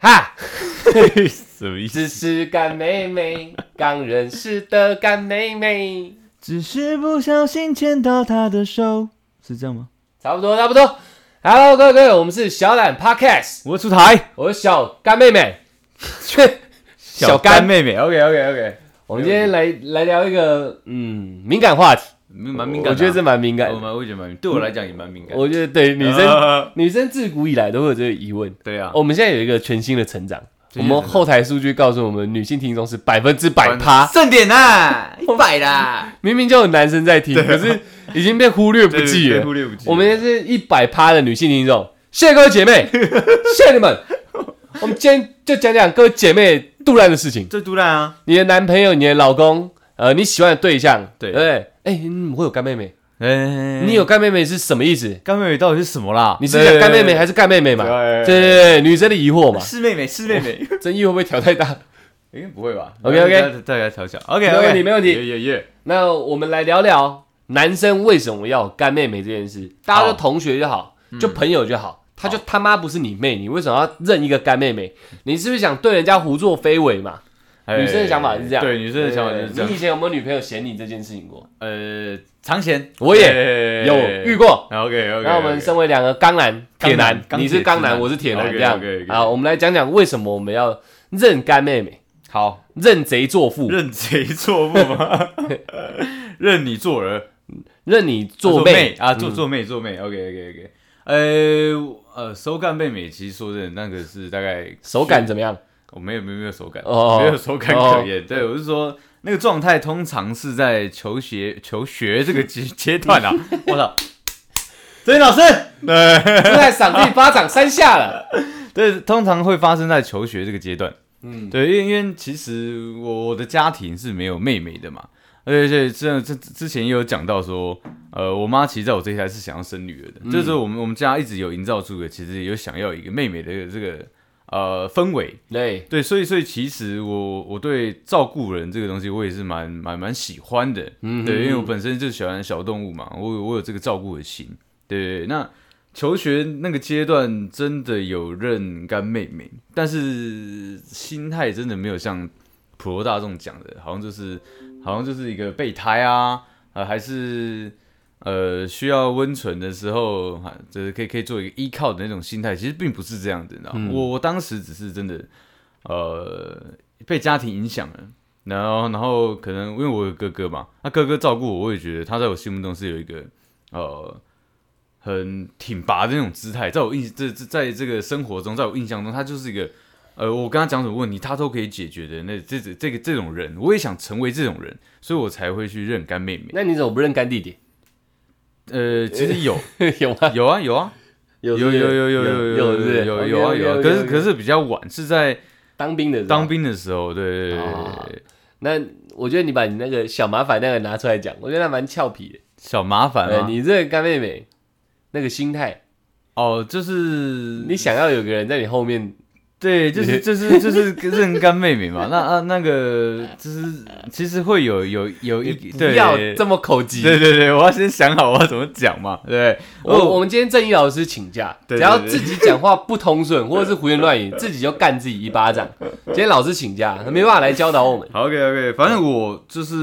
哈，什么意思？只是干妹妹，刚认识的干妹妹，只是不小心牵到她的手，是这样吗？差不多差不多。Hello，各位各位，我们是小懒 Podcast，我出台，我是小干妹妹，小干妹妹，OK OK OK，我们今天来来聊一个嗯敏感话题，蛮敏感啊，我觉得这蛮敏感的。我蛮我觉得蛮敏，对我来讲也蛮敏感。我觉得对女生、呃女生自古以来都会有这个疑问。对啊，我们现在有一个全新的成长，我们后台数据告诉我们，女性听众是百分之百趴，正点呐，一百啦，明明就有男生在听，可是已经被忽略不计了。忽略不计。我们是一百趴的女性听众，谢谢各位姐妹，谢谢你们。我们今天就讲讲各位姐妹杜烂的事情。这杜烂啊，你的男朋友、你的老公，呃，你喜欢的对象，对对不对？哎、嗯我有干妹妹，哎，你有干妹妹是什么意思？干妹妹到底是什么啦？你是讲干妹妹还是干妹妹嘛？对对对对，女生的疑惑嘛，是妹妹，是妹妹，争议会不会调太大？应该不会吧 OK，OK 大家调小，OK，没问题没问题耶耶耶，那我们来聊聊男生为什么要有干妹妹这件事。大家就同学就好，就朋友就好，他就他妈不是你妹，你为什么要认一个干妹妹？你是不是想对人家胡作非为嘛？女生的想法是这样，对，女生的想法就是这样你以。前有没有女朋友嫌你这件事情过？呃，常嫌，我也有遇过。OK OK，那我们身为两个钢男、铁男，你是钢男，我是铁男这样好，我们来讲讲为什么我们要认干妹妹，好，认贼作父，认贼作父吗？认你做儿，认你做妹啊，做嗯做妹做妹，OK OK OK。呃呃，手感妹妹，其实说真的，那个是大概手感怎么样？我没有没有没有手感，哦没有手感可言。对，我是说那个状态通常是在求学求学这个阶 阶段啊。我操，曾老师，对就在赏自己巴掌三下了。对，通常会发生在求学这个阶段。嗯，对，因为因为其实我我的家庭是没有妹妹的嘛，而且这这之前也有讲到说，呃，我妈其实在我这一代是想要生女儿的，就是我们我们家一直有营造出的，其实有想要一个妹妹的这个呃氛围，对，对，所以所以其实我我对照顾人这个东西，我也是蛮蛮蛮喜欢的，嗯对，因为我本身就喜欢小动物嘛，我有我有这个照顾的心，对那求学那个阶段真的有认干妹妹，但是心态真的没有像普罗大众讲的，好像就是好像就是一个备胎啊，呃，还是呃需要温存的时候，哈就是可以可以做一个依靠的那种心态，其实并不是这样的，你知道？嗯我我当时只是真的呃被家庭影响了。然后，然后可能因为我有哥哥嘛，那哥哥照顾我，我也觉得他在我心目中是有一个呃很挺拔的那种姿态，在我印这这在这个生活中，在我印象中，他就是一个呃，我跟他讲什么问题，他都可以解决的那这这这个这种人，我也想成为这种人，所以我才会去认干妹妹。那你怎么不认干弟弟？呃，其实有 有吗？有啊有啊有有有有有有有有有有啊有啊，可是可是比较晚，是在当兵的当。兵的时候，对对对对那我觉得你把你那个小麻烦那个拿出来讲，我觉得那蛮俏皮的。小麻烦。你这个干妹妹那个心态，哦，就是你想要有个人在你后面，对，就是就是就是认干妹妹嘛。那啊那个就是其实会有有有一不对要这么口急。对对对，我要先想好我要怎么讲嘛，对？我我们今天正义老师请假，对只要自己讲话不通顺或者是胡言乱语，自己就干自己一巴掌。今天老师请假，他没办法来教导我们。，OK OK，反正我就是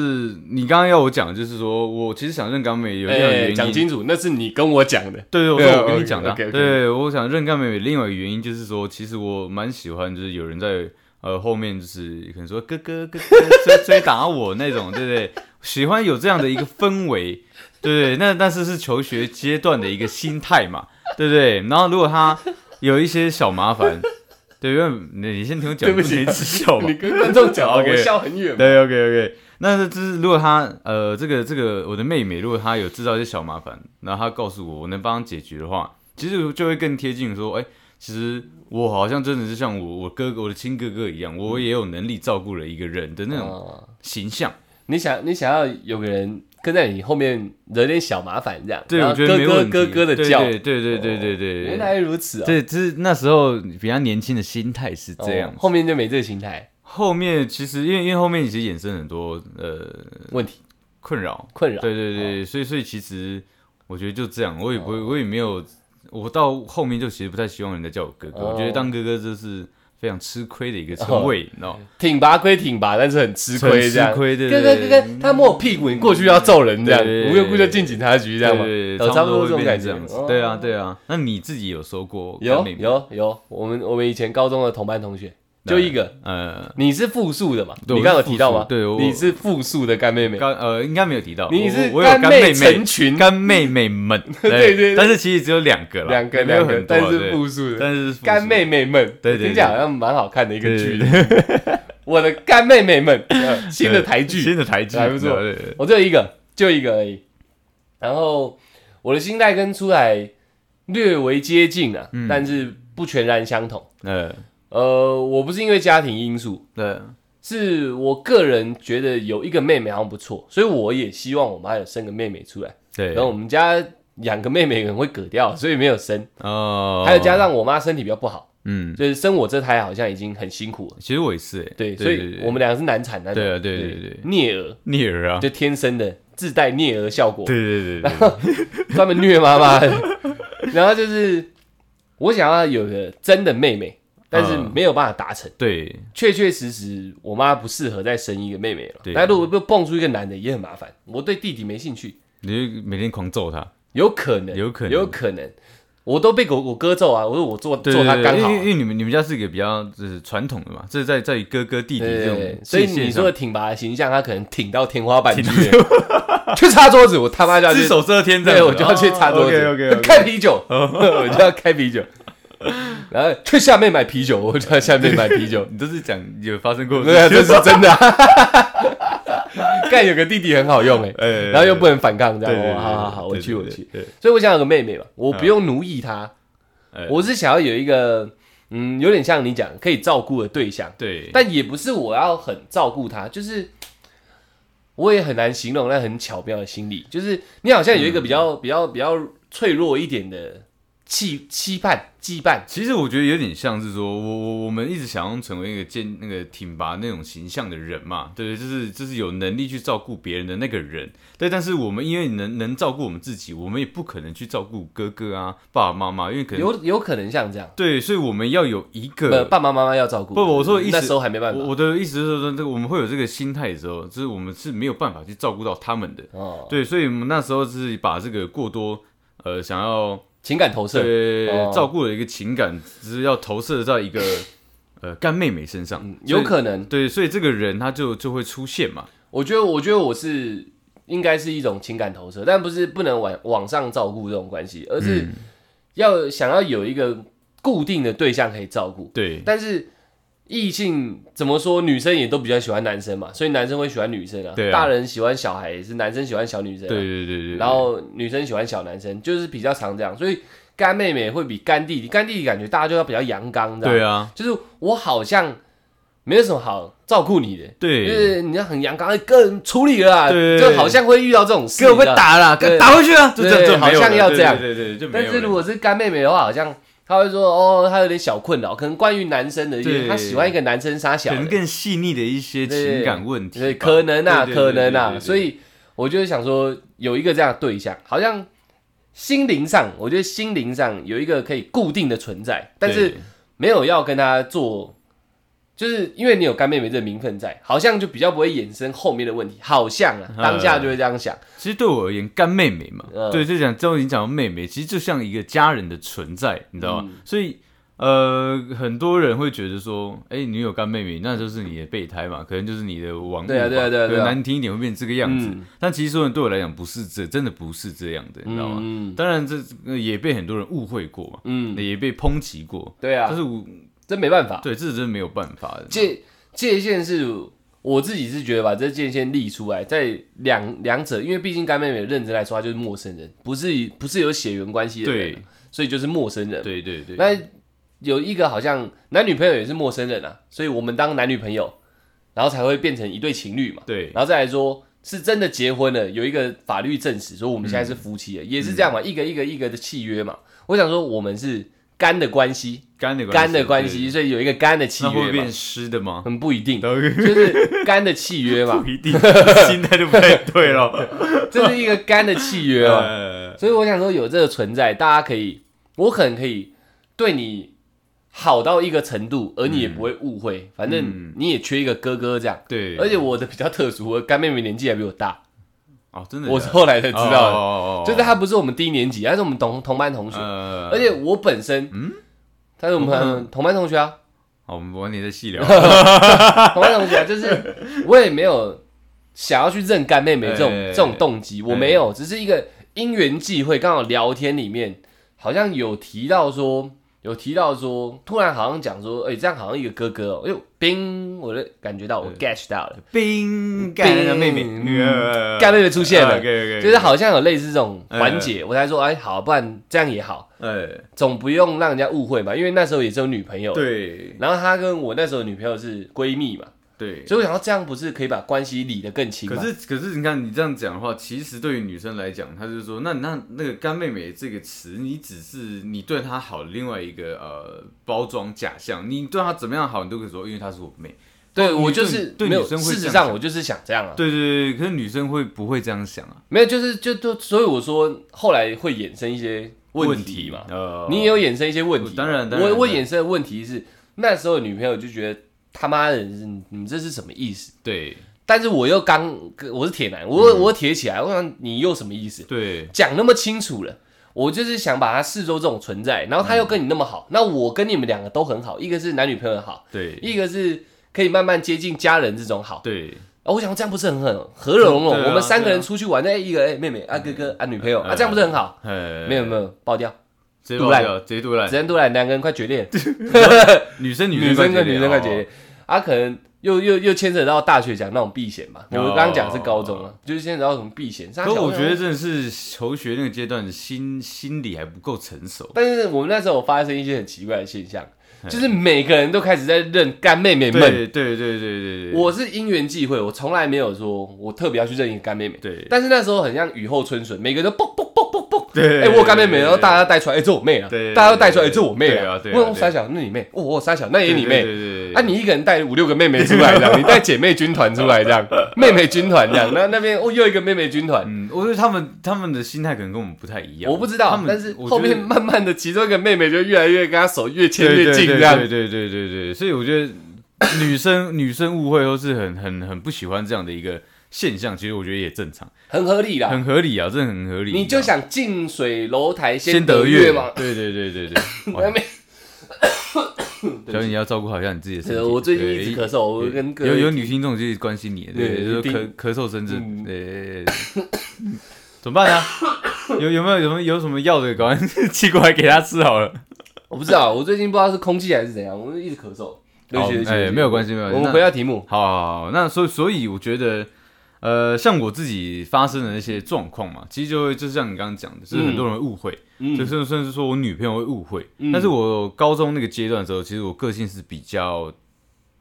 你刚刚要我讲，就是说我其实想认干妹妹有一个哎，原因，讲清楚，那是你跟我讲的。对对，我对说我跟你讲的对，我想认干妹妹另外一个原因就是说，其实我蛮喜欢，就是有人在呃后面就是可能说哥哥哥哥追追打我那种，对不对？喜欢有这样的一个氛围，对不对？那但是是求学阶段的一个心态嘛，对不对？然后如果他有一些小麻烦，对，因为你你先听我讲，对不起你一直笑嘛你，跟观众讲，OK 我笑很远。对，OK OK。那是就是如果他呃这个这个我的妹妹，如果她有制造一些小麻烦，然后她告诉我我能帮她解决的话，其实就会更贴近说，哎、其实我好像真的是像我我哥哥我的亲哥哥一样，我也有能力照顾了一个人的那种哦形象。你想，你想要有个人跟在你后面惹点小麻烦，这样。对，然后我觉得没咯问题。咯咯咯的叫。对对对对对原。来如此啊！对，这是那时候比较年轻的心态是这样哦。后面就没这个心态后面其实因为因为后面其实衍生很多呃问题困扰，困扰。对对对，所以所以其实我觉得就这样，我也不会，我也没有，我到后面就其实不太希望人家叫我哥哥，哦我觉得当哥哥就是非常吃亏的一个称谓，你知道吗？挺拔归挺拔，但是很吃亏，这样。吃亏对哥哥哥对对哥，他摸我屁股，你过去要揍人，这样对对对无缘无故就进警察局，这样嘛？对对对，呃差不多会这种感觉变成这样子哦。对啊，对啊。那你自己有收过干有？有有，我们我们以前高中的同班同学就一个，呃，你是复数的嘛？你刚刚有提到吗？对你是复数的干妹妹，干呃应该没有提到，你是我我有干妹妹成群，干妹妹们，对对对。但是其实只有两个了，两个两个，但是对。复数的。但是干妹妹们，对对对听起来好像蛮好看的一个对剧的。我的干妹妹们，呃新的台剧，新的台剧还不错。我只有一个，就一个而已。然后我的心态跟出来略微接近啊，嗯。但是不全然相同。呃呃，我不是因为家庭因素，对是我个人觉得有一个妹妹好像不错，所以我也希望我妈有生个妹妹出来。对，然后我们家养个妹妹可能会嗝掉，所以没有生。哦，还有加上我妈身体比较不好，嗯，就是生我这胎好像已经很辛苦了。其实我也是哎，对，所以我们两个是难产那种。对啊对对对对颞儿虐儿啊，就天生的自带虐儿效果。对对对然后，专门虐妈妈。然后就是我想要有个真的妹妹，但是嗯。没有办法达成。对。确确实实，我妈不适合再生一个妹妹了。对。那如果又蹦出一个男的，也很麻烦。我对弟弟没兴趣，你就每天狂揍他，有可能，有可能。有可能。我都被我我哥揍啊！我说我做做他刚好啊。对对因为因为你们你们家是一个比较就是传统的嘛，这是在在于哥哥弟弟这种所以你说的挺拔的形象，他可能挺到天花板 去，去擦桌子，我他妈就要去只手遮天这对，我就要去擦桌子。OK OK，开啤酒，我就要开啤酒，然后去下面买啤酒，我就在下面买啤酒。你都是讲有发生过的对啊，这是真的、啊。干有个弟弟很好用哎、哎然后又不能反抗，这样。好好好，我去我去。对，所以我想有个妹妹嘛，我不用奴役她，哎我是想要有一个嗯，有点像你讲可以照顾的对象，对，但也不是我要很照顾她，就是我也很难形容那很巧妙的心理，就是你好像有一个比较、比较比较脆弱一点的期期盼羁绊。其实我觉得有点像是说，我我我们一直想要成为一个健那个挺拔那种形象的人嘛，对，就是就是有能力去照顾别人的那个人，对。但是我们因为能能照顾我们自己，我们也不可能去照顾哥哥啊、爸爸妈妈，因为可能有有可能像这样，对，所以我们要有一不，个爸爸妈妈要照顾。不我说的意思那时候还没办法我。我的意思是说，这个我们会有这个心态的时候，就是我们是没有办法去照顾到他们的，哦，对，所以我们那时候是把这个过多呃想要情感投射。对哦。照顾的一个情感，只是要投射在一个 呃干妹妹身上，有可能，对，所以这个人他就就会出现嘛，我觉得，我觉得我是应该是一种情感投射，但不是不能往往上照顾这种关系，而是嗯。要想要有一个固定的对象可以照顾。对。但是异性怎么说，女生也都比较喜欢男生嘛，所以男生会喜欢女生啊。对啊。大人喜欢小孩也是男生喜欢小女生、啊，对对对对，然后女生喜欢小男生，就是比较常这样，所以干妹妹会比干弟弟，干弟弟感觉大家就要比较阳刚，这样。对啊，就是我好像没有什么好照顾你的，就对，是你要很阳刚，个人处理了啊，对就好像会遇到这种事，给我被你知道打了，对。打回去啊，就这就好像要这样。对对对，就没有了。但是如果是干妹妹的话，好像他会说哦，他有点小困扰，可能关于男生的一些，他喜欢一个男生杀小的，可能更细腻的一些情感问题，对，可能啊，可能啊，所以我就想说有一个这样的对象，好像心灵上，我觉得心灵上有一个可以固定的存在，但是没有要跟他做，就是因为你有干妹妹这个名分在，好像就比较不会衍生后面的问题，好像啊，嗯。当下就会这样想，其实对我而言，干妹妹嘛，嗯。对，就讲都已经讲到妹妹，其实就像一个家人的存在，你知道吗？嗯。所以呃，很多人会觉得说，哎、你有干妹妹，那就是你的备胎嘛，可能就是你的亡物对啊吧对啊对啊。难听一点会变成这个样子。嗯。但其实说对我来讲不是这，真的不是这样的，你知道吗？嗯当然这呃也被很多人误会过嘛，嗯，也被抨击过，对啊。但，是我这没办法，对这真的没有办法的。界界限是我自己是觉得把这界限立出来，在两两者，因为毕竟干妹妹认真来说，她就是陌生人，不是不是有血缘关系的人对，所以就是陌生人。对对对，那有一个好像男女朋友也是陌生人啊，所以我们当男女朋友，然后才会变成一对情侣嘛。对然后再来说是真的结婚了，有一个法律证实说我们现在是夫妻了，也是这样嘛，一个一个一个的契约嘛。我想说我们是干的关系，干的干的关系，所以有一个干的契约嘛那会变，湿的吗？很不一定，就是干的契约嘛 不，一定，心态就不太对了。这是一个干的契约嘛。呃所以我想说有这个存在，大家可以，我可能可以对你好到一个程度，而你也不会误会，反正你也缺一个哥哥这样。对，而且我的比较特殊，我干妹妹年纪还比我大，哦，真的，我是后来才知道的，哦就是他不是我们低年级，他是我们同同班同学，呃而且我本身，嗯，他是我们同同班同学啊，好，我们晚点再细聊。同班同学啊，就是我也没有想要去认干妹妹这种哎这种动机，我没有，只是一个因缘际会，刚好聊天里面好像有提到说。有提到说，突然好像讲说，哎、这样好像一个哥哥哦，哎呦，冰，我就感觉到我 get 到了，冰干那个妹。妹，嗯。干妹妹出现了。就是好像有类似这种环节，我才说，哎，好，不然这样也好，哎，总不用让人家误会嘛，因为那时候也是有女朋友，，对。然后他跟我那时候女朋友是闺蜜嘛，对。所以我想到这样不是可以把关系理得更清吗？可是可是你看你这样讲的话，其实对于女生来讲，她就是说，那那那个干妹妹这个词，你只是你对她好的另外一个呃包装假象，你对她怎么样好，你都可以说，因为她是我妹。对我就是没有，对女生会事实上我就是想这样啊，对对对，可是女生会不会这样想啊？没有，就是就就，所以我说后来会衍生一些问题嘛，呃，你也有衍生一些问题嘛，当然当然我我衍生的问题是那时候女朋友就觉得他妈的，你们这是什么意思？对但是我又刚我是铁男，我我铁起来，我想你又什么意思？对讲那么清楚了，我就是想把他视作这种存在，然后他又跟你那么好，那我跟你们两个都很好，一个是男女朋友好，对一个是可以慢慢接近家人这种好。对哦，我想这样不是很很和乐融融？对啊我们三个人出去玩，哎，一个哎妹妹啊哥哥啊女朋友啊，嗯这样不是很好？呃，没有没有，爆掉，直接杜兰直接杜兰只，能都来两个人快决裂，女生女生生跟女生快决哦裂，啊，可能又又又牵扯到大学讲那种避嫌嘛。我哦刚刚讲是高中啊，就是牵扯到什么避嫌。可我觉得，真的是求学那个阶段，心心理还不够成熟。但是我们那时候有发生一些很奇怪的现象，就是每个人都开始在认干妹妹们。对对对对对对，我是因缘际会，我从来没有说我特别要去认一个干妹妹。对但是那时候很像雨后春笋，每个人都啵啵。对哎，我有干妹妹，然后大家带出来，哎，这我妹啊。对，大家都带出来，哎，这我妹啊。对我傻小，那你妹，哦，我傻小，那也你妹。对对啊，你一个人带五六个妹妹出来这样，你带姐妹军团出来这样，妹妹军团这样，那那边哦又一个妹妹军团，嗯，我觉得他们他们的心态可能跟我们不太一样。我不知道他，们但是后面慢慢的，其中一个妹妹就越来越跟他手越牵越近这样，对对对对对，所以我觉得女生女生误会都是很很很不喜欢这样的一个现象，其实我觉得也正常，很合理啦。很合理啊，真的很合理。你就想近水楼台先得得月嘛？对对对对对。哇那妹，小姐，你要照顾好一下你自己的身体。呃 我最近一直咳嗽，我跟各有有女听众就是关心你的，对，就是咳咳嗽声症，嗯对，怎么办呢？有 有没有有没有有什么药的，赶快寄过来给他吃好了。我不知道，我最近不知道是空气还是怎样，我一直咳嗽。对不起，对不起哎对没有关系没有关系我们回到题目，好好好，那所以所以我觉得，呃，像我自己发生的那些状况嘛，其实就会就像你刚刚讲的，就是很多人误会，嗯就甚甚至说我女朋友会误会。嗯但是我高中那个阶段的时候，其实我个性是比较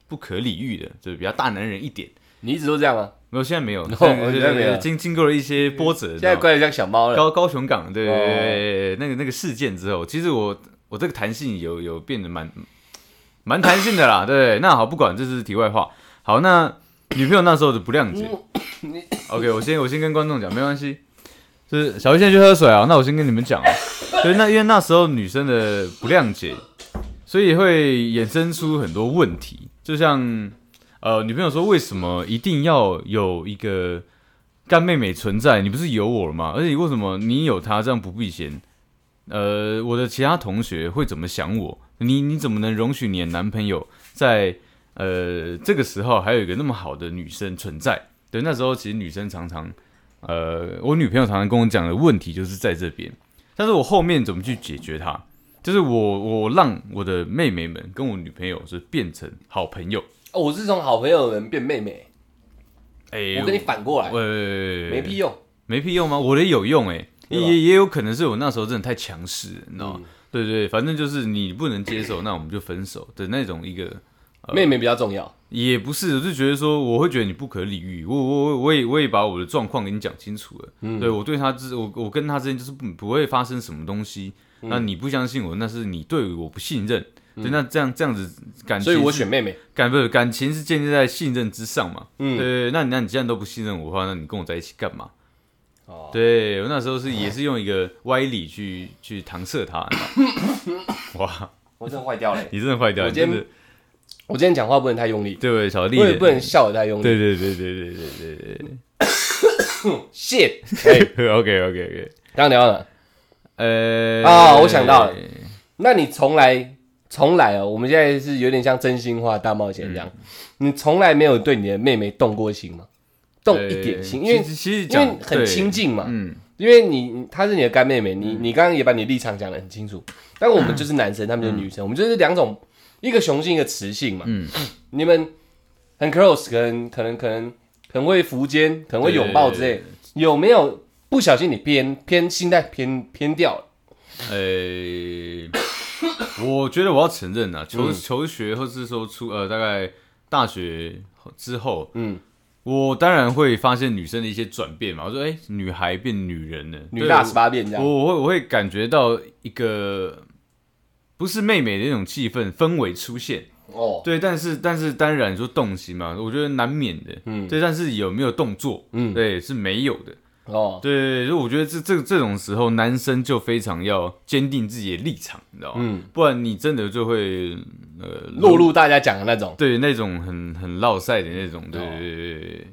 不可理喻的，就是比较大男人一点。你一直都这样吗？没有，现在没有，哦现在没有经经过了一些波折，现在乖得像小猫了。高高雄港对对那个那个事件之后，其实我我这个弹性有有变得蛮蛮弹性的啦。对，那好，不管这是题外话。好，那女朋友那时候的不谅解嗯，OK，我先我先跟观众讲，没关系。就是小鱼现在去喝水啊，那我先跟你们讲啊。对，那因为那时候女生的不谅解，所以会衍生出很多问题，就像呃，女朋友说为什么一定要有一个干妹妹存在？你不是有我了吗？而且为什么你有她这样不避嫌？呃，我的其他同学会怎么想我？你你怎么能容许你的男朋友在呃这个时候还有一个那么好的女生存在？对，那时候其实女生常常，呃，我女朋友常常跟我讲的问题就是在这边，但是我后面怎么去解决它？就是我我让我的妹妹们跟我女朋友是变成好朋友。哦我是从好朋友们变妹妹，哎、我跟你反过来，喂，没屁用。没屁用吗？我的有用哎、也也有可能是我那时候真的太强势了，你知道吗？嗯对对，反正就是你不能接受，那我们就分手的那种一个，妹妹比较重要。也不是，我就觉得说我会觉得你不可理喻，我我我我也我也把我的状况给你讲清楚了，嗯。对我对他之我我跟他之间就是不不会发生什么东西，嗯。那你不相信我，那是你对我不信任，对，那这样这样子感情所以我选妹妹。感不是感情是建立在信任之上嘛，嗯。对那你那你既然都不信任我的话，那你跟我在一起干嘛？哦，对我那时候是也是用一个歪理去去搪塞他，哇，我真的坏掉了。你真的坏掉，我今天真的我今天讲话不能太用力，对小丽的，不能不能笑得太用力。对对对对对对对。对谢。哎，，OK OK OK，刚刚聊到哪？呃，啊我想到了。那你从来从来哦，我们现在是有点像真心话大冒险这样，你从来没有对你的妹妹动过心吗？动一点心，因为其实因为很亲，近嘛，嗯，因为你她是你的干妹妹，你你刚刚也把你立场讲得很清楚，但我们就是男生，他们就是女生，我们就是两种，一个雄性，一个雌性嘛。嗯你们很 close，可能可能可能可能会扶肩，可能会拥抱之类，有没有不小心你偏偏心态偏偏掉了？呃，我觉得我要承认啊，求嗯求学或是说出呃大概大学之后，嗯，我当然会发现女生的一些转变嘛。我说，哎、女孩变女人了，女大十八变这样。我我会我会感觉到一个不是妹妹的那种气氛氛围出现。哦，对，但是但是当然说动心嘛，我觉得难免的。嗯对，但是有没有动作？嗯，对，是没有的。哦，对，所以我觉得这这这种时候，男生就非常要坚定自己的立场，你知道吗？嗯，不然你真的就会呃落入大家讲的那种。对那种很很落赛的那种，对哦对对对对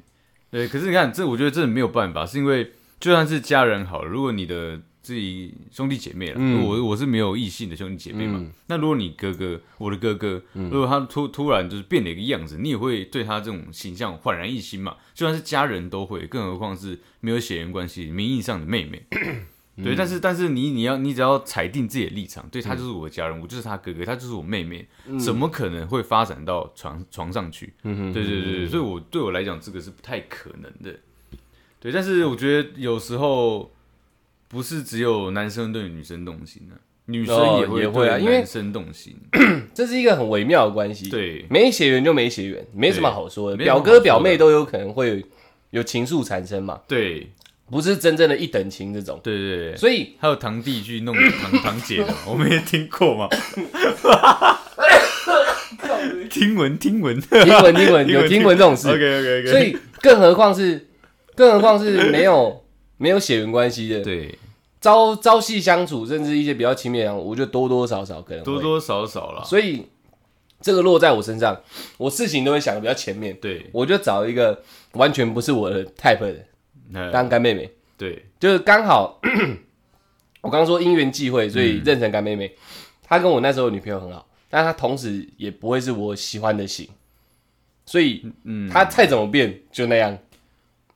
对。可是你看，这我觉得真的没有办法，是因为就算是家人好了，如果你的自己兄弟姐妹了，嗯我我是没有异性的兄弟姐妹嘛，嗯那如果你哥哥，我的哥哥，如果他突突然就是变了一个样子，你也会对他这种形象焕然一新嘛？就算是家人都会，更何况是没有血缘关系、名义上的妹妹。对，但是但是你你要你只要裁定自己的立场，对他就是我的家人，我就是他哥哥，他就是我妹妹，怎么可能会发展到床床上去？对对对，所以我对我来讲，这个是不太可能的。对，但是我觉得有时候不是只有男生对女生动心的、女生哦也会也会啊因为对男生动心。这是一个很微妙的关系。，对没血缘就没血缘，没什么好说的。表哥表妹都有可能会有有情愫产生嘛，对不是真正的一等情这种。对对对，所以还有堂弟去弄堂 堂姐的嘛，我们也听过嘛。听 闻听闻，听闻听闻 有听闻这种事，OK OK OK，所以更何况是更何况是没有没有血缘关系的，对朝朝夕相处，甚至一些比较亲密的人，我觉得多多少少可能多。多少少了。所以这个落在我身上，我事情都会想的比较前面，对，我就找一个完全不是我的 type 的人当干妹妹，对。就是刚好 我刚刚说因缘际会，所以嗯。认成干妹妹。她跟我那时候女朋友很好，但她同时也不会是我喜欢的型，所以嗯，她再怎么变就那样。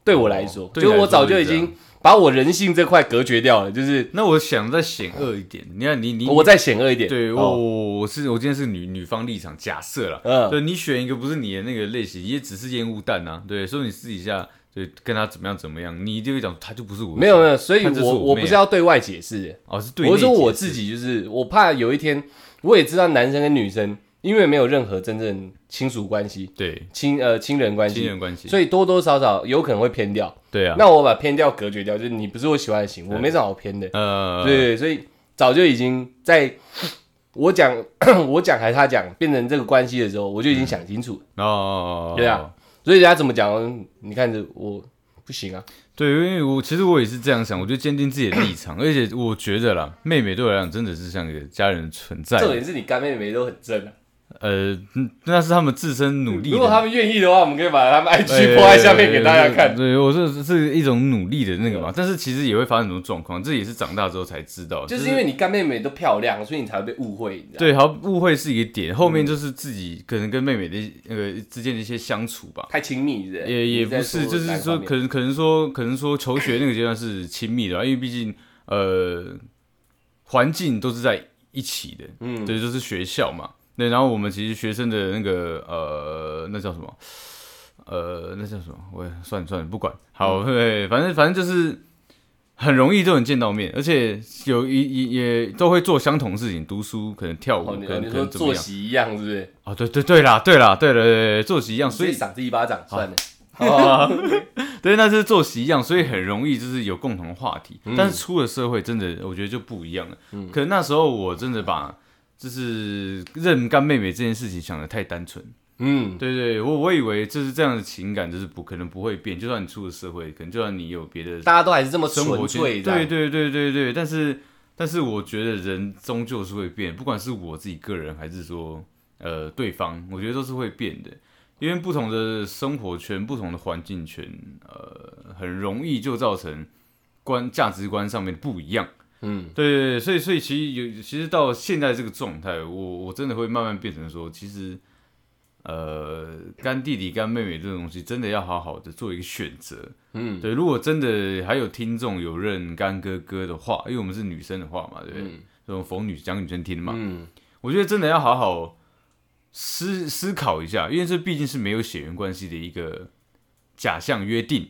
对我来说，哦就是我早就已经把我人性这块隔绝掉了，就是那我想再险恶一点，你看你你我再险恶一点。对我、哦。我是我今天是女女方立场，假设了，嗯。对你选一个不是你的那个类型，也只是烟雾弹啊，对，所以你私底下对跟他怎么样怎么样，你就会讲他就不是我，没有没有，所以我我妹啊我不是要对外解释。的，哦是对，我是说我自，己，就是我怕有一天我也知道男生跟女生因为没有任何真正亲属关系、对亲呃亲人关系，亲人关系，所以多多少少有可能会偏掉。对啊，那我把偏掉隔绝掉，就是你不是我喜欢的型，我没什么好偏的。呃对对，所以早就已经在我讲 我讲还是他讲变成这个关系的时候，我就已经想清楚了。哦，对啊，所以人家怎么讲，你看着我不行啊。对，因为我其实我也是这样想，我就坚定自己的立场，而且我觉得啦，妹妹对我来讲真的是像一个家人存在，重点是你干妹妹都很正啊。呃，嗯那是他们自身努力，如果他们愿意的话，我们可以把他们 IG 播在下面给大家看。对，我是是一种努力的那个嘛，但是其实也会发生很多状况，这也是长大之后才知道，就是因为你干妹妹都漂亮，所以你才会被误会。你知道吗，对，好误会是一个点，后面就是自己可能跟妹妹的那个之间的一些相处吧。太亲密是不是也也不是，就是说，可能可能说，可能说求学那个阶段是亲密的啊，因为毕竟呃环境都是在一起的，嗯，对，就是学校嘛。对，然后我们其实学生的那个呃，那叫什么？呃，那叫什么？我也算了算了，不管。好，嗯对，反正反正就是很容易就能见到面，而且有一也也都会做相同事情，读书可能跳舞，可能可能作？息一样是不是？哦，对对对啦，对啦，对了，对对作息一样，所以所以赏自己一巴掌算了。哦，对，那是作息一样，所以很容易就是有共同的话题。嗯但是出了社会，真的我觉得就不一样了。可能那时候我真的把就是认干妹妹这件事情想的太单纯。嗯，对对，我我以为就是这样的情感，就是不可能不会变，就算你出了社会，可能就算你有别的大家都还是这么纯生活对对对对对。但是但是我觉得人终究是会变，不管是我自己个人还是说呃对方，我觉得都是会变的。因为不同的生活圈、不同的环境圈，呃，很容易就造成观价值观上面的不一样。嗯，对对对，所以所以其实有，其实到现在这个状态，我我真的会慢慢变成说，其实，呃，干弟弟、干妹妹这种东西，真的要好好的做一个选择。嗯，对，如果真的还有听众有认干哥哥的话，因为我们是女生的话嘛，对不对？这种逢女讲女生听嘛，嗯，我觉得真的要好好思思考一下，因为这毕竟是没有血缘关系的一个假象约定。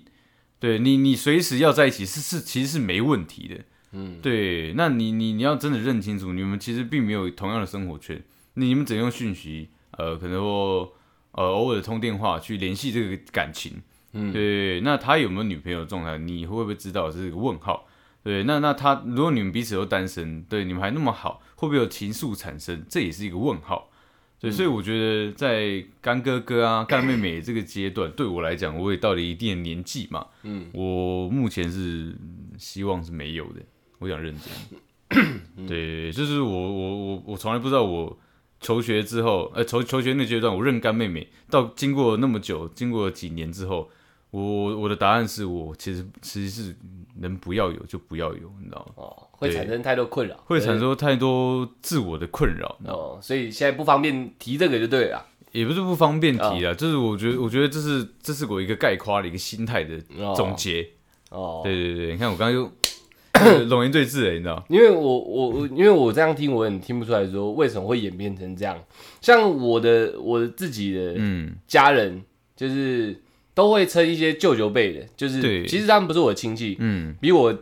对你，你随时要在一起是是其实是没问题的。嗯，对，那你你你要真的认清楚，你们其实并没有同样的生活圈，你们只能用讯息，呃，可能说呃偶尔通电话去联系这个感情。嗯，对，那他有没有女朋友的状态，你会不会知道这是个问号？对，那那他如果你们彼此都单身，对，你们还那么好，会不会有情愫产生？这也是一个问号。对，所以我觉得在干哥哥啊、干妹妹这个阶段，对我来讲，我也到了一定的年纪嘛。嗯，我目前是希望是没有的。我想认真。对，就是我我我我从来不知道我求学之后，呃，求求学那阶段，我认干妹妹，到经过那么久，经过几年之后，我我的答案是我其实其实是能不要有就不要有，你知道吗？哦，会产生太多困扰，会产生太多自我的困扰。哦，所以现在不方便提这个就对了。也不是不方便提啊，就是我觉得，我觉得这是这是我一个概括的一个心态的总结。哦，对对对，你看我刚刚又龙言对字哎，你知道？因为我我我，因为我这样听，我很听不出来说为什么会演变成这样。像我的我的自己的嗯。家人，就是都会称一些舅舅辈的，就是对。其实他们不是我的亲戚，嗯。比我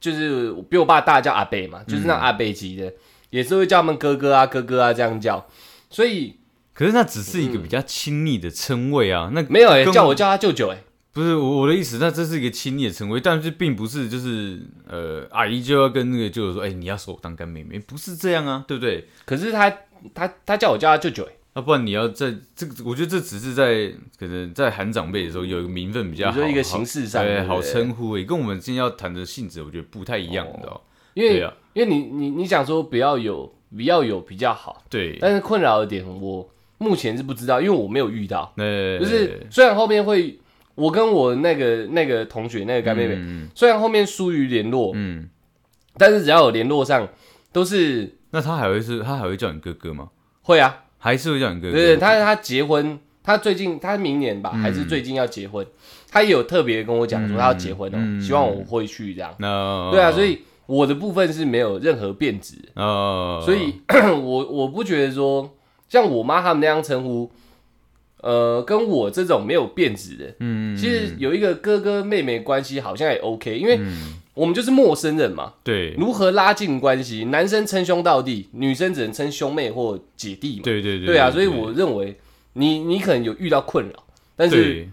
就是比我爸大叫阿伯嘛，就是那阿伯级的，也是会叫他们哥哥啊哥哥啊这样叫，所以可是那只是一个比较亲密的称谓啊，那没有哎、跟叫我叫他舅舅哎、不是我我的意思，那这是一个亲昵的称谓，但是并不是就是呃阿姨就要跟那个舅舅说，哎、你要收我当干妹妹，不是这样啊，对不对？可是他他他叫我叫他舅舅哎、要、不然你要在这个，我觉得这只是在可能在喊长辈的时候有一个名分比较好，一个形式上对好称呼，哎跟我们今天要谈的性质我觉得不太一样，你知道？因为、对啊，因为你你你想说不要有不要有比较好，对，但是困扰的点我目前是不知道，因为我没有遇到。那就是虽然后面会，我跟我那个那个同学那个干妹妹，嗯虽然后面疏于联络，嗯，但是只要有联络上，都是那他还会是他还会叫你哥哥吗？会啊。还是会叫你哥哥？对对，他他结婚，他最近他明年吧，嗯还是最近要结婚，他也有特别跟我讲说他要结婚哦，嗯希望我会去这样。那对啊，所以我的部分是没有任何变质的，呃，所以 我我不觉得说像我妈他们那样称呼，呃，跟我这种没有变质的，嗯，其实有一个哥哥妹妹关系好像也 OK，因为嗯我们就是陌生人嘛，对如何拉近关系？男生称兄道弟，女生只能称兄妹或姐弟嘛。对对对对啊，所以我认为你你可能有遇到困扰，但是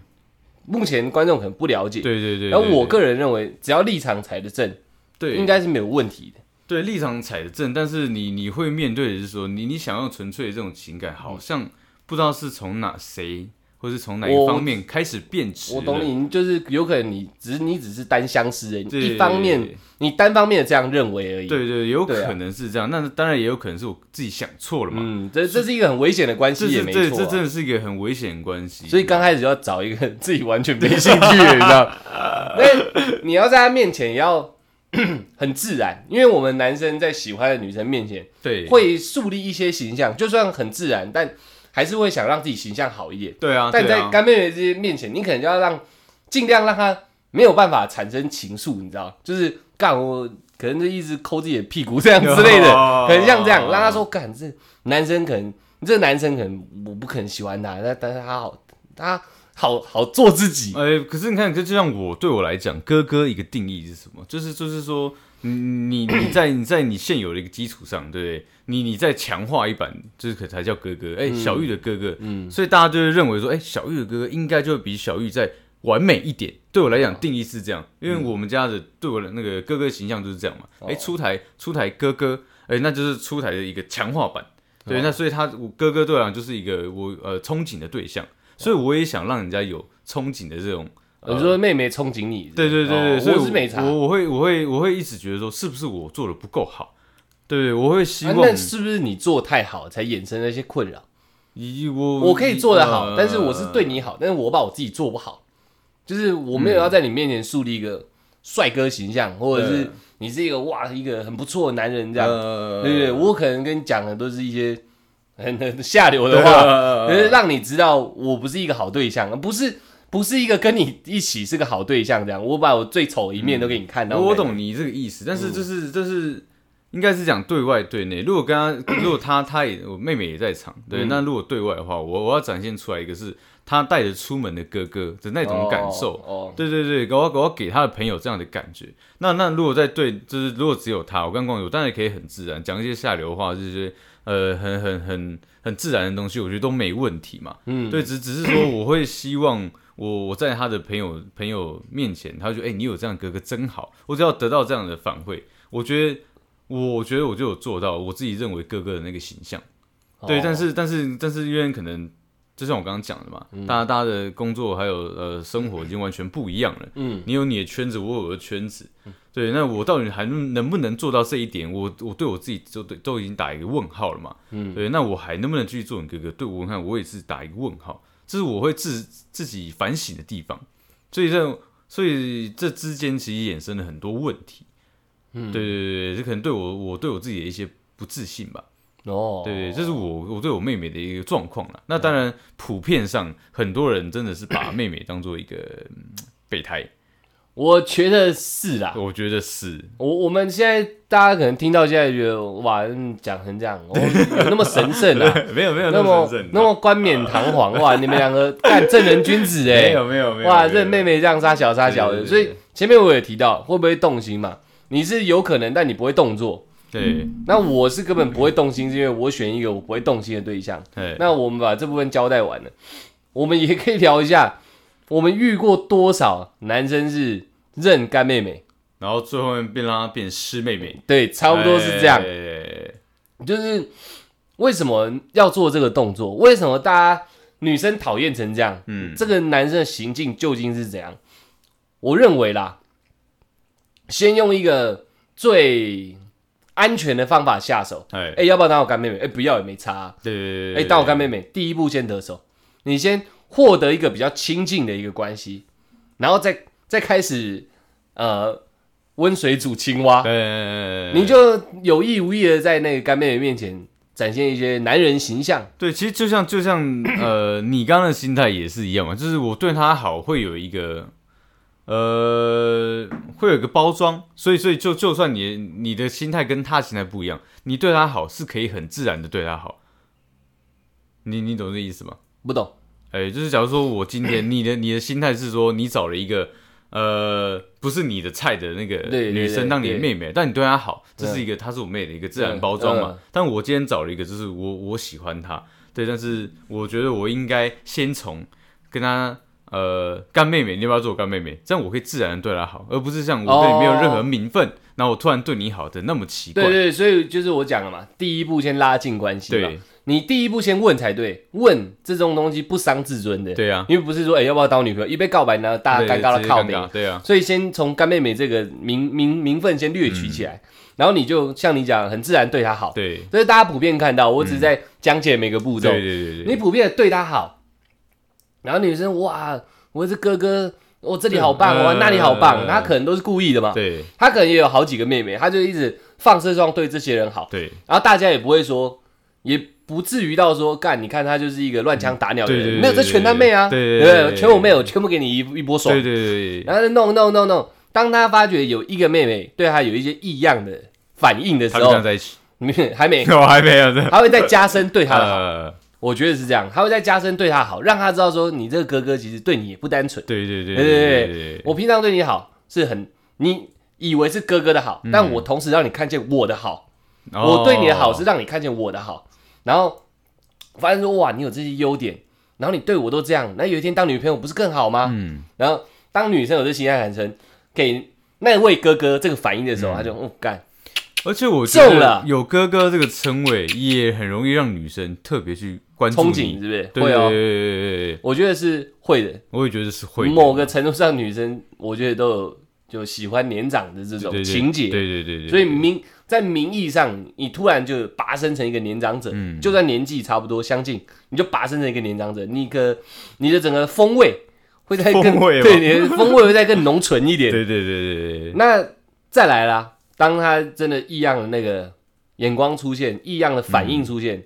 目前观众可能不了解。对对对，然后我个个人认为，只要立场踩得正，对应该是没有问题的。对立场踩的正，但是你你会面对的是说，你你想要纯粹的这种情感，好像不知道是从哪谁，或是从哪一方面开始变质。我懂你，就是有可能你只是你只是单相思而已，一方面你单方面的这样认为而已。，对对，有可能是这样，那当然也有可能是我自己想错了嘛。嗯，这这是一个很危险的关系，没错啊。这这真的是一个很危险的关系。所以刚开始就要找一个自己完全没兴趣的，你知道？那你要在他面前也要 很自然，因为我们男生在喜欢的女生面前对会树立一些形象，就算很自然，但还是会想让自己形象好一点。对啊，但在干妹妹这些面前，你可能就要让尽量让她没有办法产生情愫，你知道？就是干我可能就一直抠自己的屁股这样之类的，哦可能像这样让她说干这男生可能这个男生可能我不可能喜欢他，但但是他好他好好做自己。哎，可是你看，就就像我对我来讲，哥哥一个定义是什么？就是就是说，你你你在你在你现有的一个基础上，对不对？你你再强化一版，就是可才叫哥哥。哎、小玉的哥哥，嗯，所以大家就会认为说，哎、小玉的哥哥应该就会比小玉再完美一点。对我来讲，定义是这样，因为我们家的对我的那个哥哥形象就是这样嘛。哎、出台出台哥哥，哎、那就是出台的一个强化版。对，那所以他我哥哥对我来讲就是一个我呃憧憬的对象，所以我也想让人家有憧憬的这种你说妹妹憧憬你，对对对对，哦所以我是没差。我我会我会我会一直觉得说，是不是我做的不够好？对对，我会希啊望那是不是你做太好才衍生那些困扰？咦我我可以做得好，呃但是我是对你好，但是我把我自己做不好，就是我没有要在你面前树立一个帅哥形象，或者是你是一个哇一个很不错的男人这样，呃对不对？我可能跟你讲的都是一些很很下流的话，让你知道我不是一个好对象，不是不是一个跟你一起是个好对象这样，我把我最丑的一面都给你看到。我懂你这个意思，但是嗯这是就是应该是讲对外对内。如果跟他，如果他他也我妹妹也在场，对，嗯那如果对外的话，我我要展现出来一个是他带着出门的哥哥的那种感受。哦，哦对对对，我要我要给他的朋友这样的感觉。那那如果在对，就是如果只有他，我刚刚有，当然也可以很自然讲一些下流话，就是呃很很很很自然的东西，我觉得都没问题嘛。嗯，对，只只是说我会希望我我在他的朋友朋友面前，他就觉得哎、你有这样哥哥真好，我只要得到这样的反馈，我觉得我我觉得我就有做到我自己认为哥哥的那个形象。对，但哦是但是但是因为可能就像我刚刚讲的嘛，嗯大家大家的工作还有呃生活已经完全不一样了。嗯你有你的圈子，我有我的圈子，对，那我到底还能能不能做到这一点？我我对我自己就对都已经打一个问号了嘛，嗯对，那我还能不能继续做你哥哥？对我看我也是打一个问号，这是我会自自己反省的地方，所以这所以这之间其实衍生了很多问题，嗯。对对对对，这可能对我我对我自己的一些不自信吧，哦，对对，这是我我对我妹妹的一个状况了。那当然，普遍上很多人真的是把妹妹当做一个、嗯备胎，我觉得是啦。我觉得是，我我们现在大家可能听到现在觉得哇，嗯讲成这样，哦，有那么神圣啊，没有没有那么么神圣那么冠冕堂皇哇，你们两个干正人君子 哎、没有没有没有哇，认妹妹这样杀小杀小的，所以前面我也提到会不会动心嘛？你是有可能，但你不会动作。对。那我是根本不会动心，是因为我选一个我不会动心的对象。对。那我们把这部分交代完了，我们也可以聊一下，我们遇过多少男生是认干妹妹？然后最后面变让她变师妹妹，对，差不多是这样。哎就是为什么要做这个动作？为什么大家女生讨厌成这样？嗯，这个男生的行径究竟是怎样？我认为啦，先用一个最安全的方法下手。哎哎、要不要当我干妹妹？哎、不要也没差、啊。对对哎、对，当我干妹妹，第一步先得手，你先获得一个比较亲近的一个关系，然后再再开始呃温水煮青蛙，对，你就有意无意的在那个干妹妹面前展现一些男人形象。对，其实就像就像呃，你刚刚的心态也是一样嘛，就是我对他好会有一个呃，会有一个包装，所以所以就就算你你的心态跟他心态不一样，你对他好是可以很自然的对他好，你你懂这意思吗？不懂？哎、就是假如说我今天你的你的心态是说你找了一个呃不是你的菜的那个女生当你的对妹妹，但你对她好，这是一个她是我妹的一个自然包装嘛。但我今天找了一个就是我我喜欢她，对，但是我觉得我应该先从跟她呃干妹妹，你要不要做我干妹妹？这样我可以自然的对她好，而不是像我对你没有任何名分，然后我突然对你好的那么奇怪。对对，所以就是我讲了嘛，第一步先拉近关系嘛对。你第一步先问才对，问这种东西不伤自尊的。对啊，因为不是说哎、要不要当女朋友，一被告白呢，大家尴尬对到靠背。直接尴尬对啊，所以先从干妹妹这个名名名分先掠取起来，然后你就像你讲，很自然对她好。对。这是大家普遍看到，我只是在讲解每个步骤。对对对对，你普遍的对她好，然后女生哇，我是哥哥，我这里好棒，对哇那里好棒，嗯。她可能都是故意的嘛。对。她可能也有好几个妹妹，她就一直放射状对这些人好，对。然后大家也不会说，也不至于到说干，你看他就是一个乱枪打鸟的人，没有这全他妹啊，对全我妹，我全部给你一一波爽。对。对对对，然后弄弄弄弄，当他发觉有一个妹妹对他有一些异样的反应的时候他们在一起，还没，我 还没有这。他会再加深对他的好。呃，我觉得是这样，他会再加深对他好，让他知道说你这个哥哥其实对你也不单纯。对对对对对对我平常对你好是很，你以为是哥哥的好，但我同时让你看见我的好，哦。我对你的好是让你看见我的好，然后发现说哇，你有这些优点，然后你对我都这样，那有一天当女朋友不是更好吗？嗯，然后当女生有这情感产生给那位哥哥这个反应的时候，嗯他就哦干，而且我觉中了得有哥哥这个称谓，也很容易让女生特别去关注憧憬你。是不是？对会哦，对对对对对，我觉得是会的。我也觉得是会的某个程度上，女生我觉得都有就喜欢年长的这种情节。对对对对，所以名在名义上，你突然就拔升成一个年长者，嗯。就算年纪差不多相近，你就拔升成一个年长者，你个你的整个风味会再更对你的风味会再更浓醇一点。对对对对对，那再来啦，当他真的异样的那个眼光出现，异样的反应出现，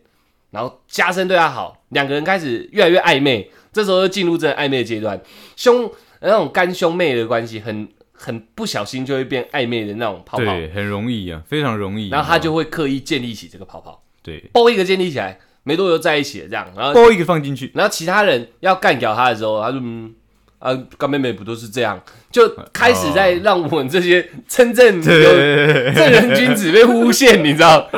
然后加深对他好，两个人开始越来越暧昧，这时候就进入这暧昧的阶段，兄那种干兄妹的关系很很不小心就会变暧昧的那种泡泡。对，很容易啊，非常容易。然后他就会刻意建立起这个泡泡，对包一个建立起来，没多久在一起了这样，然后包一个放进去，然后其他人要干掉他的时候，他就嗯啊干妹妹不都是这样，就开始在让我们这些真正有正人君子被诬陷，你知道？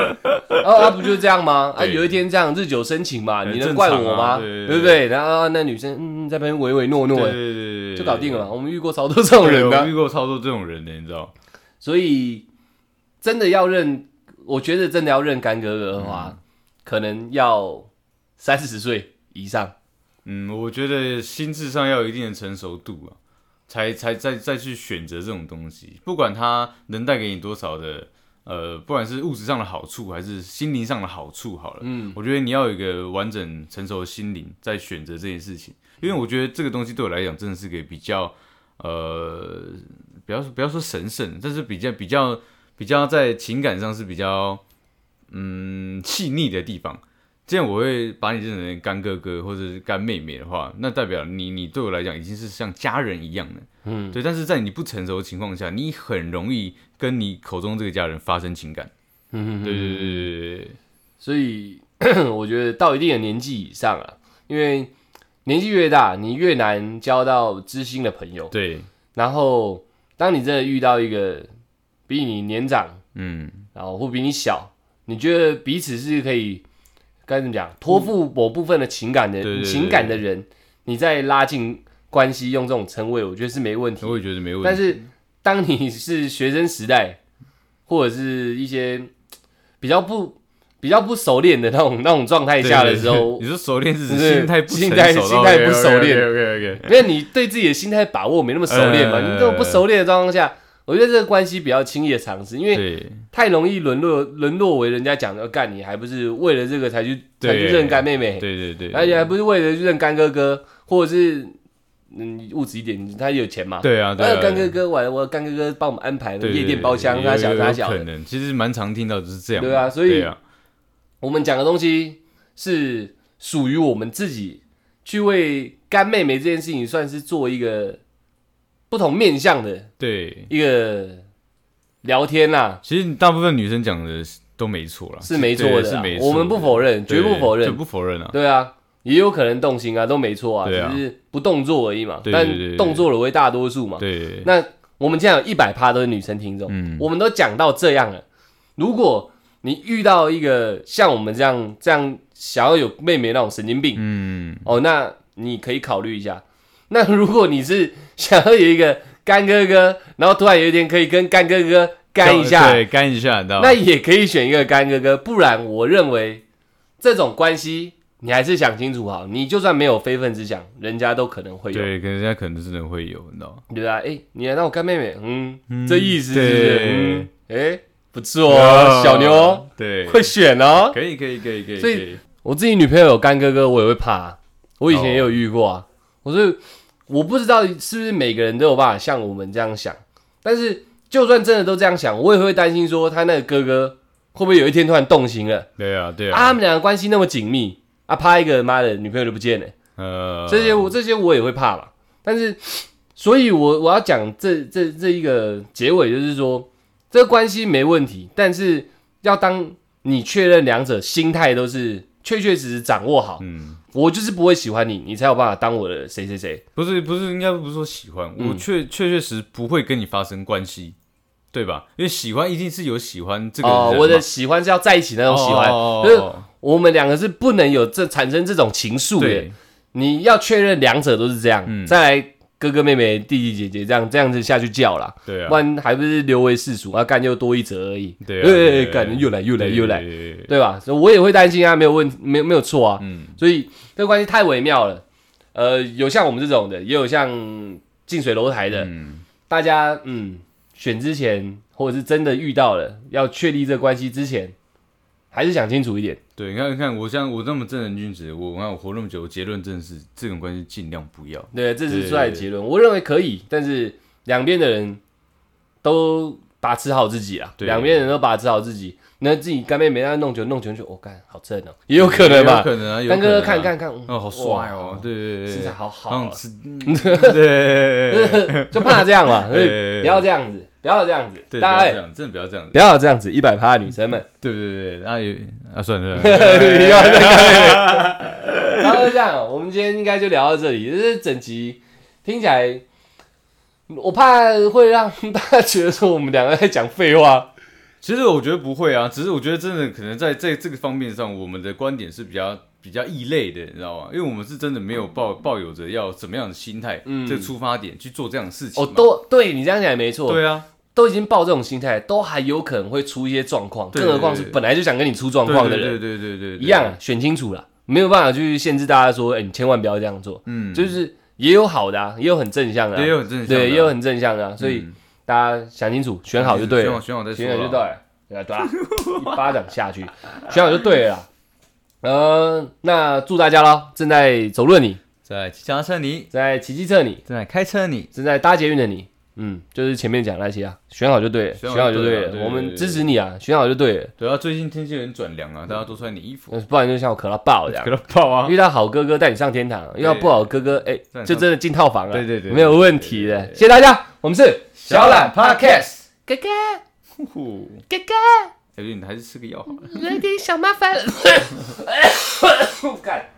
然 后啊不就是这样吗？啊有一天这样日久生情嘛，你能怪我吗？对不对？然后啊那女生嗯嗯在旁边唯唯诺诺，对对对，就搞定了嘛。我们遇过超多这种人的遇，过超多这种人的，你知道？所以真的要认，我觉得真的要认干哥哥的话，嗯可能要三四十岁以上。嗯，我觉得心智上要有一定的成熟度啊，才才再再去选择这种东西，不管它能带给你多少的呃，不管是物质上的好处还是心灵上的好处，好了，嗯，我觉得你要有一个完整成熟的心灵在选择这件事情，因为我觉得这个东西对我来讲真的是个比较呃，不要说不要说神圣，但是比较比较比较在情感上是比较嗯细腻的地方。这样我会把你认成干哥哥或者是干妹妹的话，那代表你你对我来讲已经是像家人一样的，嗯，对。但是在你不成熟的情况下，你很容易跟你口中这个家人发生情感，嗯对对对对对对，所以我觉得到一定的年纪以上啊，因为年纪越大，你越难交到知心的朋友。对，然后，当你真的遇到一个比你年长，嗯，然后或比你小，你觉得彼此是可以该怎么讲，托付某部分的情感的情感的人，你再拉近关系，用这种称谓，我觉得是没问题。我也觉得没问题。但是当你是学生时代，或者是一些比较不比较不熟练的那种那种状态下的时候你，说熟练是指心态不心态心态不熟练 OK OK，因为你对自己的心态把握没那么熟练嘛，呃你这种不熟练的状况下，我觉得这个关系比较轻易的尝试，因为太容易沦落沦落为人家讲的干你，还不是为了这个才去才去对。认干妹妹，对对对，而且还不是为了去认干哥哥，或者是嗯物质一点，他有钱嘛，对啊对啊，呃干哥哥完了，我干哥哥帮我们安排对夜店包厢，他小他小的，可能，其实蛮常听到就是这样，对啊所以啊。我们讲的东西是属于我们自己去为干妹妹这件事情，算是做一个不同面向的对，一个聊天啦、其实大部分女生讲的都没错啦，是没错的是没错，我们不否认，对绝不否认。绝，不否认啊，对啊，也有可能动心啊，都没错啊，只是不动作而已嘛。但动作了为大多数嘛。对，那我们现在有一百趴都是女生听众，嗯，我们都讲到这样了。如果你遇到一个像我们这样这样想要有妹妹那种神经病，嗯，哦，那你可以考虑一下。那如果你是想要有一个干哥哥，然后突然有一天可以跟干哥哥干一下，对，干一下，你知道吗？那也可以选一个干哥哥，不然我认为这种关系你还是想清楚好，你就算没有非分之想，人家都可能会有，对，跟人家可能真的会有，你知道吗？对啊？哎、你来当我干妹妹，嗯，嗯这意思是哎、不错哦，小牛哦对，会选哦。可以可以可以可以，所以我自己女朋友有干哥哥，我也会怕，我以前也有遇过啊。我说我不知道是不是每个人都有办法像我们这样想，但是就算真的都这样想，我也会担心说他那个哥哥会不会有一天突然动心了。对啊对啊，啊，他们两个关系那么紧密，啊，啪一个妈的女朋友就不见了，呃，这些我这些我也会怕嘛。但是，所以我我要讲这这这一个结尾，就是说这个关系没问题，但是要当你确认两者心态都是确确实实掌握好，嗯。我就是不会喜欢你，你才有办法当我的谁谁谁。不是不是，应该不是说喜欢，嗯我确确确实不会跟你发生关系，对吧？因为喜欢一定是有喜欢这个人嘛、哦，我的喜欢是要在一起那种喜欢，哦就是我们两个是不能有这产生这种情愫的。对，你要确认两者都是这样，嗯再来哥哥妹妹、弟弟姐姐这样这样子下去叫啦，对啊。不，然还不是流为世俗啊，干又多一折而已。对啊，对对啊干又来又来又来，对吧？所以我也会担心啊，没有问没有没有错啊，嗯，所以这个关系太微妙了。呃，有像我们这种的，也有像近水楼台的，嗯，大家嗯选之前，或者是真的遇到了，要确立这关系之前，还是想清楚一点。对，你看，你看，我像我那么正人君子，我看我活那么久，结论真的是这种关系尽量不要。对，这是对出来的结论。我认为可以，但是两边的人都把持好自己啊，对两边人都把持好自己。那自己干妹妹那弄久弄久就，我、哦、干好正哦，也有可能吧有。可能啊，有干哥可能啊看看看，哦，好帅哦，对对对，身材好好对，就怕这样嘛，所以不要这样子，不要这样子，对，大家不要这样，真的不要这样子。不要这样子，一百趴的女生们，对对对，那也啊，算了。然后就这样哦，我们今天应该就聊到这里。就是整集听起来，我怕会让大家觉得说我们两个在讲废话。其实我觉得不会啊，只是我觉得真的可能在在这个方面上，我们的观点是比较比较异类的，你知道吗？因为我们是真的没有抱抱有着要怎么样的心态，嗯这个出发点去做这样的事情哦，嘛。都对你这样讲也没错，对啊，都已经抱这种心态，都还有可能会出一些状况，对更何况是本来就想跟你出状况的对人，对对对对，对。一样啊，，选清楚了，没有办法去限制大家说，哎，你千万不要这样做，嗯，就是也有好的啊，也有很正向的啊，也有很正向对，也有很正向的啊，所以嗯大家想清楚，选好就对了。选好。选好再说选好就啦，对了，对一巴掌下去，选好就对了。啦。呃，那祝大家喽，正在走路的你，在骑脚踏车你，在骑机车的你，正在开车你，正在搭捷运的你，嗯，就是前面讲那些啊，选好就对了，选选好就对了，对我们支持你啊，选好就对了，对啊，最近天气很转凉啊，大家多穿点衣服，呃不然就像我渴到爆这样可。能爆啊，遇到好哥哥带你上天堂，遇到不好哥哥，哎，就真的进套房了，对对对没有问题的。谢谢大家，我们是小懒 Podcast，哥哥呼哥哥。小俊，你还是吃个药好了。有一点小麻烦。干。